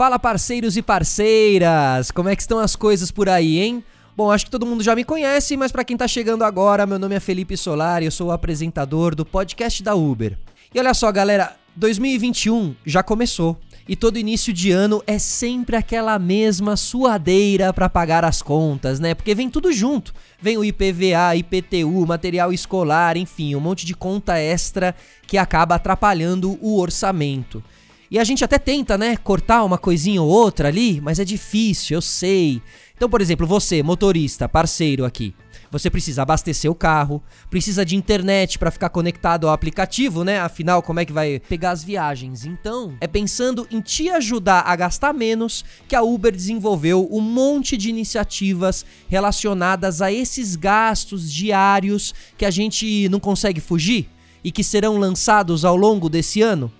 Fala parceiros e parceiras, como é que estão as coisas por aí, hein? Bom, acho que todo mundo já me conhece, mas para quem tá chegando agora, meu nome é Felipe Solar e eu sou o apresentador do podcast da Uber. E olha só, galera, 2021 já começou. E todo início de ano é sempre aquela mesma suadeira para pagar as contas, né? Porque vem tudo junto. Vem o IPVA, IPTU, material escolar, enfim, um monte de conta extra que acaba atrapalhando o orçamento. E a gente até tenta, né, cortar uma coisinha ou outra ali, mas é difícil, eu sei. Então, por exemplo, você, motorista, parceiro aqui, você precisa abastecer o carro, precisa de internet para ficar conectado ao aplicativo, né? Afinal, como é que vai pegar as viagens? Então, é pensando em te ajudar a gastar menos que a Uber desenvolveu um monte de iniciativas relacionadas a esses gastos diários que a gente não consegue fugir e que serão lançados ao longo desse ano.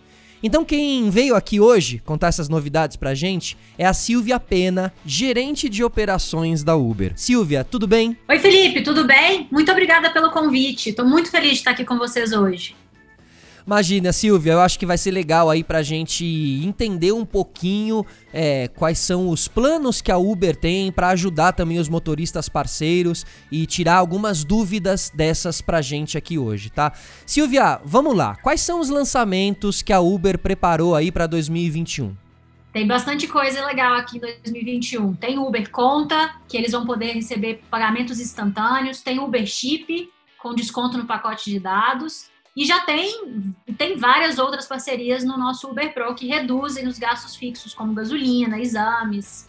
Então quem veio aqui hoje contar essas novidades pra gente é a Silvia Pena, gerente de operações da Uber. Silvia, tudo bem? Oi Felipe, tudo bem? Muito obrigada pelo convite. Estou muito feliz de estar aqui com vocês hoje. Imagina, Silvia, eu acho que vai ser legal aí pra gente entender um pouquinho é, quais são os planos que a Uber tem para ajudar também os motoristas parceiros e tirar algumas dúvidas dessas pra gente aqui hoje, tá? Silvia, vamos lá. Quais são os lançamentos que a Uber preparou aí para 2021? Tem bastante coisa legal aqui em 2021. Tem Uber Conta, que eles vão poder receber pagamentos instantâneos. Tem Uber Chip, com desconto no pacote de dados. E já tem, tem várias outras parcerias no nosso Uber Pro que reduzem os gastos fixos, como gasolina, exames.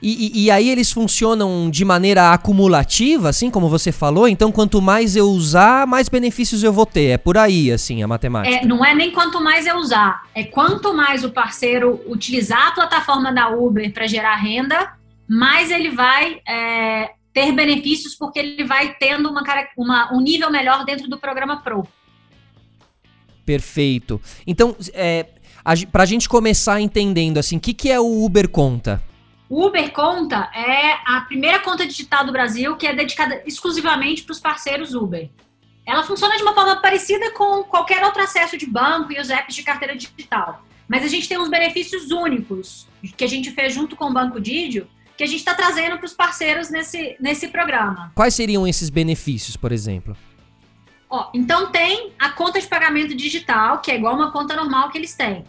E, e, e, aí eles funcionam de maneira acumulativa, assim como você falou? Então, quanto mais eu usar, mais benefícios eu vou ter. É por aí, assim, a matemática. É, não é nem quanto mais eu usar. É quanto mais o parceiro utilizar a plataforma da Uber para gerar renda, mais ele vai é, ter benefícios, porque ele vai tendo uma, uma, um nível melhor dentro do programa Pro. Perfeito. Então, é, a, pra gente começar entendendo, assim, o que, que é o Uber Conta? O Uber Conta é a primeira conta digital do Brasil que é dedicada exclusivamente para os parceiros Uber. Ela funciona de uma forma parecida com qualquer outro acesso de banco e os apps de carteira digital. Mas a gente tem uns benefícios únicos que a gente fez junto com o Banco Didio, que a gente está trazendo para os parceiros nesse, nesse programa. Quais seriam esses benefícios, por exemplo? Ó, então tem a conta de pagamento digital, que é igual uma conta normal que eles têm.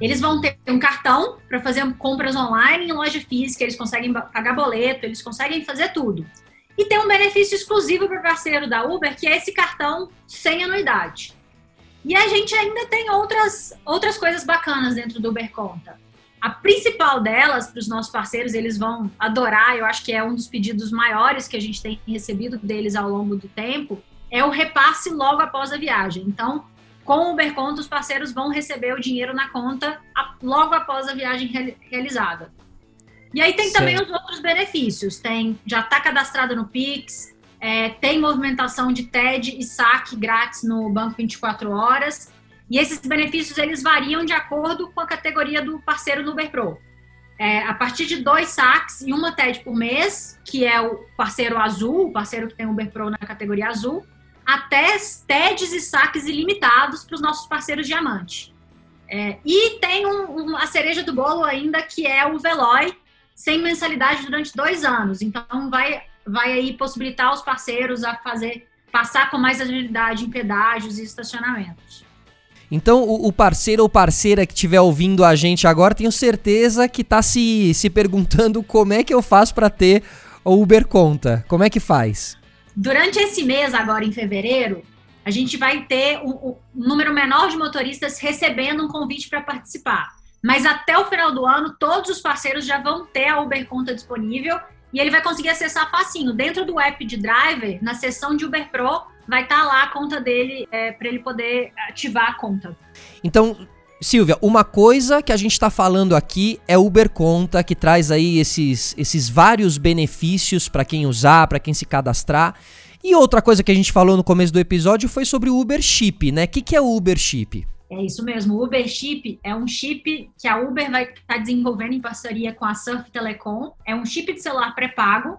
Eles vão ter um cartão para fazer compras online em loja física, eles conseguem pagar boleto, eles conseguem fazer tudo. E tem um benefício exclusivo para o parceiro da Uber, que é esse cartão sem anuidade. E a gente ainda tem outras, outras coisas bacanas dentro do Uber Conta. A principal delas, para os nossos parceiros, eles vão adorar, eu acho que é um dos pedidos maiores que a gente tem recebido deles ao longo do tempo, é o repasse logo após a viagem. Então, com o Uber Conta, os parceiros vão receber o dinheiro na conta logo após a viagem realizada. E aí tem também os outros benefícios. Tem, já está cadastrado no Pix, é, tem movimentação de TED e saque grátis no Banco 24 Horas. E esses benefícios eles variam de acordo com a categoria do parceiro do Uber Pro. É, a partir de dois saques e uma TED por mês, que é o parceiro azul, o parceiro que tem Uber Pro na categoria azul, até TEDs e saques ilimitados para os nossos parceiros diamante. É, e tem um, um, a cereja do bolo ainda, que é o Veloy, sem mensalidade durante dois anos. Então, vai, vai aí possibilitar os parceiros a fazer passar com mais agilidade em pedágios e estacionamentos. Então, o, parceiro ou parceira que estiver ouvindo a gente agora, tenho certeza que está se, se perguntando como é que eu faço para ter o Uber Conta. Como é que faz? Durante esse mês, agora em fevereiro, a gente vai ter um, número menor de motoristas recebendo um convite para participar. Mas até o final do ano, todos os parceiros já vão ter a Uber Conta disponível e ele vai conseguir acessar facinho. Dentro do app de driver, na seção de Uber Pro, vai estar tá lá a conta dele é, para ele poder ativar a conta. Então, Silvia, uma coisa que a gente está falando aqui é Uber Conta, que traz aí esses, esses vários benefícios para quem usar, para quem se cadastrar. E outra coisa que a gente falou no começo do episódio foi sobre o Uber Chip, né? O que, que é o Uber Chip? É isso mesmo. O Uber Chip é um chip que a Uber vai estar tá desenvolvendo em parceria com a Surf Telecom. É um chip de celular pré-pago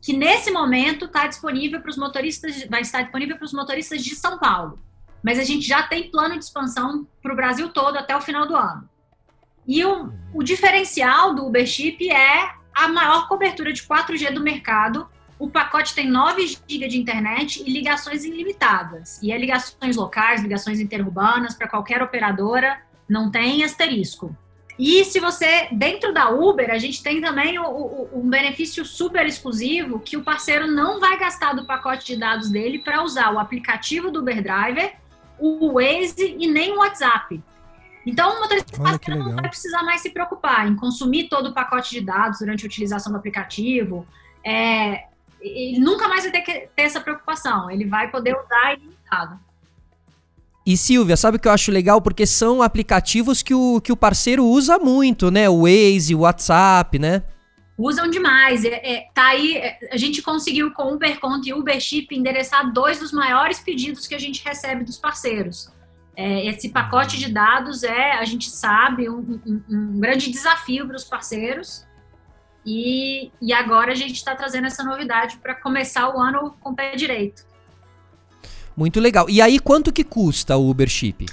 que nesse momento está disponível para os motoristas, vai estar disponível para os motoristas de São Paulo mas a gente já tem plano de expansão para o Brasil todo até o final do ano. E o, o diferencial do Uber Chip é a maior cobertura de 4G do mercado. O pacote tem 9 GB de internet e ligações ilimitadas. E é ligações locais, ligações interurbanas para qualquer operadora, não tem asterisco. E se você, dentro da Uber, a gente tem também o, o, um benefício super exclusivo que o parceiro não vai gastar do pacote de dados dele para usar o aplicativo do Uber Driver, o Waze e nem o WhatsApp. Então, o motorista parceiro não vai precisar mais se preocupar em consumir todo o pacote de dados durante a utilização do aplicativo. É, ele nunca mais vai ter que ter essa preocupação. Ele vai poder usar ilimitado. E Silvia, sabe o que eu acho legal? Porque são aplicativos que o, que o parceiro usa muito, né? O Waze, o WhatsApp, né? Usam demais. É, é, tá aí, é, a gente conseguiu com o Uberconto e o Uberchip endereçar dois dos maiores pedidos que a gente recebe dos parceiros. É, esse pacote de dados é, a gente sabe, um, um, um grande desafio para os parceiros. E, e agora a gente está trazendo essa novidade para começar o ano com o pé direito. Muito legal. E aí, quanto que custa o Uber Chip?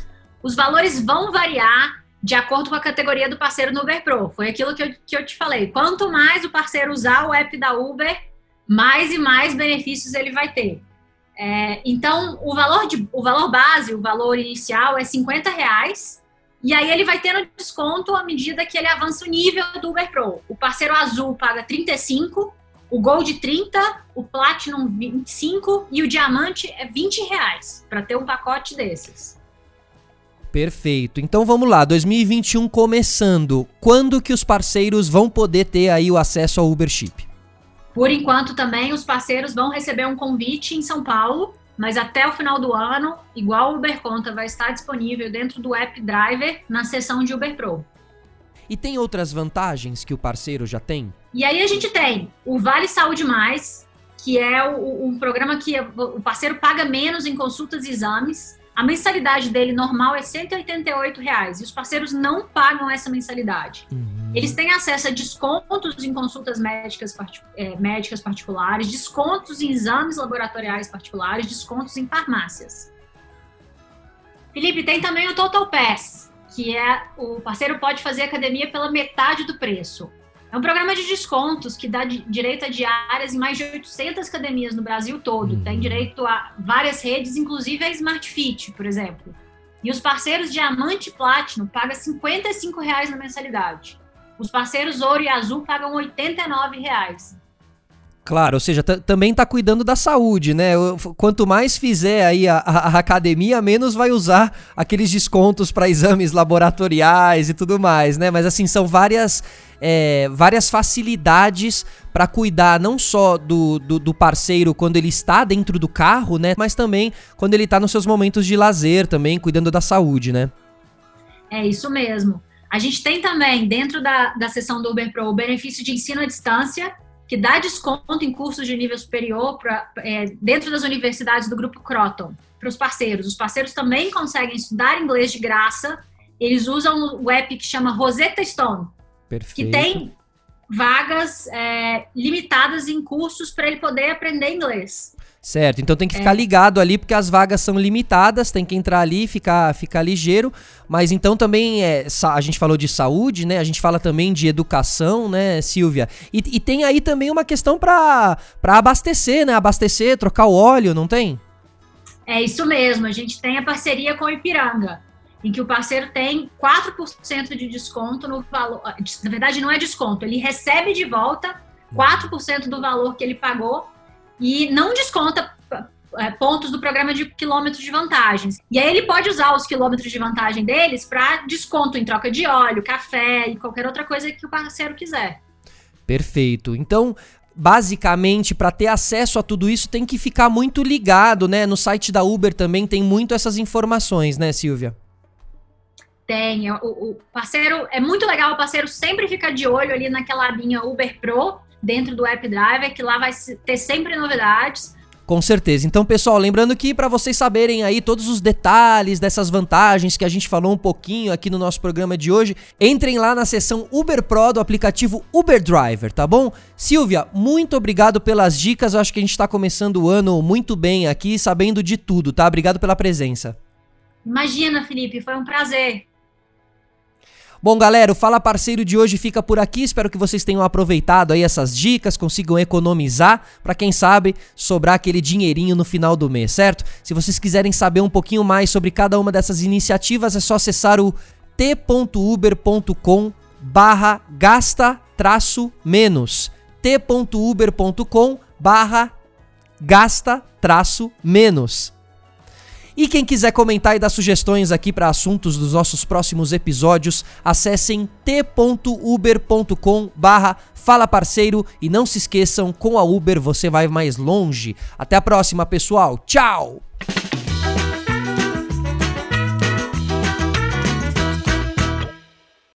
Os valores vão variar de acordo com a categoria do parceiro no Uber Pro. Foi aquilo que eu, que eu te falei. Quanto mais o parceiro usar o app da Uber, mais e mais benefícios ele vai ter. É, então, o valor, de, o valor base, o valor inicial é 50 reais. E aí ele vai tendo desconto à medida que ele avança o nível do Uber Pro. O parceiro azul paga 35 o Gold 30, o Platinum 25 e o Diamante é 20 reais para ter um pacote desses. Perfeito. Então vamos lá, 2021 começando. Quando que os parceiros vão poder ter aí o acesso ao Uber Chip? Por enquanto também os parceiros vão receber um convite em São Paulo, mas até o final do ano, igual o Uber Conta vai estar disponível dentro do app Driver na seção de Uber Pro. E tem outras vantagens que o parceiro já tem? E aí a gente tem o Vale Saúde Mais, que é o, um programa que o parceiro paga menos em consultas e exames. A mensalidade dele normal é 188 reais, e os parceiros não pagam essa mensalidade. Uhum. Eles têm acesso a descontos em consultas médicas, é, médicas particulares, descontos em exames laboratoriais particulares, descontos em farmácias. Felipe, tem também o Total Pass, que é o parceiro pode fazer academia pela metade do preço. É um programa de descontos que dá direito a diárias em mais de 800 academias no Brasil todo. Uhum. Tem direito a várias redes, inclusive a Smart Fit, por exemplo. E os parceiros Diamante e Platinum pagam R$ reais na mensalidade. Os parceiros Ouro e Azul pagam R$ reais. Claro, ou seja, também está cuidando da saúde, né? Quanto mais fizer aí a, a, a academia, menos vai usar aqueles descontos para exames laboratoriais e tudo mais, né? Mas assim, são várias, é, várias facilidades para cuidar não só do, do, do, parceiro quando ele está dentro do carro, né? Mas também quando ele está nos seus momentos de lazer também, cuidando da saúde, né? É isso mesmo. A gente tem também, dentro da, da sessão do Uber Pro, o benefício de ensino à distância, que dá desconto em cursos de nível superior pra, é, dentro das universidades do grupo Croton para os parceiros. Os parceiros também conseguem estudar inglês de graça. Eles usam o app que chama Rosetta Stone, Perfeito. que tem vagas é, limitadas em cursos para ele poder aprender inglês. Certo, então tem que ficar é. ligado ali, porque as vagas são limitadas, tem que entrar ali e ficar, ficar ligeiro. Mas então também é, a gente falou de saúde, né? A gente fala também de educação, né, Silvia? E, e tem aí também uma questão para abastecer, né? Abastecer, trocar o óleo, não tem? É isso mesmo, a gente tem a parceria com o Ipiranga, em que o parceiro tem 4% de desconto no valor. Na verdade, não é desconto, ele recebe de volta 4% do valor que ele pagou e não desconta é, pontos do programa de quilômetros de vantagens. E aí ele pode usar os quilômetros de vantagem deles para desconto em troca de óleo, café e qualquer outra coisa que o parceiro quiser. Perfeito. Então, basicamente, para ter acesso a tudo isso, tem que ficar muito ligado, né? No site da Uber também tem muito essas informações, né, Silvia? Tem. O, o parceiro é muito legal, o parceiro sempre fica de olho ali naquela abinha Uber Pro dentro do App Driver, que lá vai ter sempre novidades. Com certeza. Então, pessoal, lembrando que para vocês saberem aí todos os detalhes dessas vantagens que a gente falou um pouquinho aqui no nosso programa de hoje, entrem lá na seção Uber Pro do aplicativo Uber Driver, tá bom? Silvia, muito obrigado pelas dicas. Eu acho que a gente está começando o ano muito bem aqui, sabendo de tudo, tá? Obrigado pela presença. Imagina, Felipe, foi um prazer. Bom, galera, o Fala Parceiro de hoje fica por aqui. Espero que vocês tenham aproveitado aí essas dicas, consigam economizar para quem sabe sobrar aquele dinheirinho no final do mês, certo? Se vocês quiserem saber um pouquinho mais sobre cada uma dessas iniciativas, é só acessar o t.uber.com barra gasta traço menos t.uber.com barra gasta traço menos e quem quiser comentar e dar sugestões aqui para assuntos dos nossos próximos episódios, acessem t.uber.com barra Fala Parceiro e não se esqueçam, com a Uber você vai mais longe. Até a próxima, pessoal. Tchau!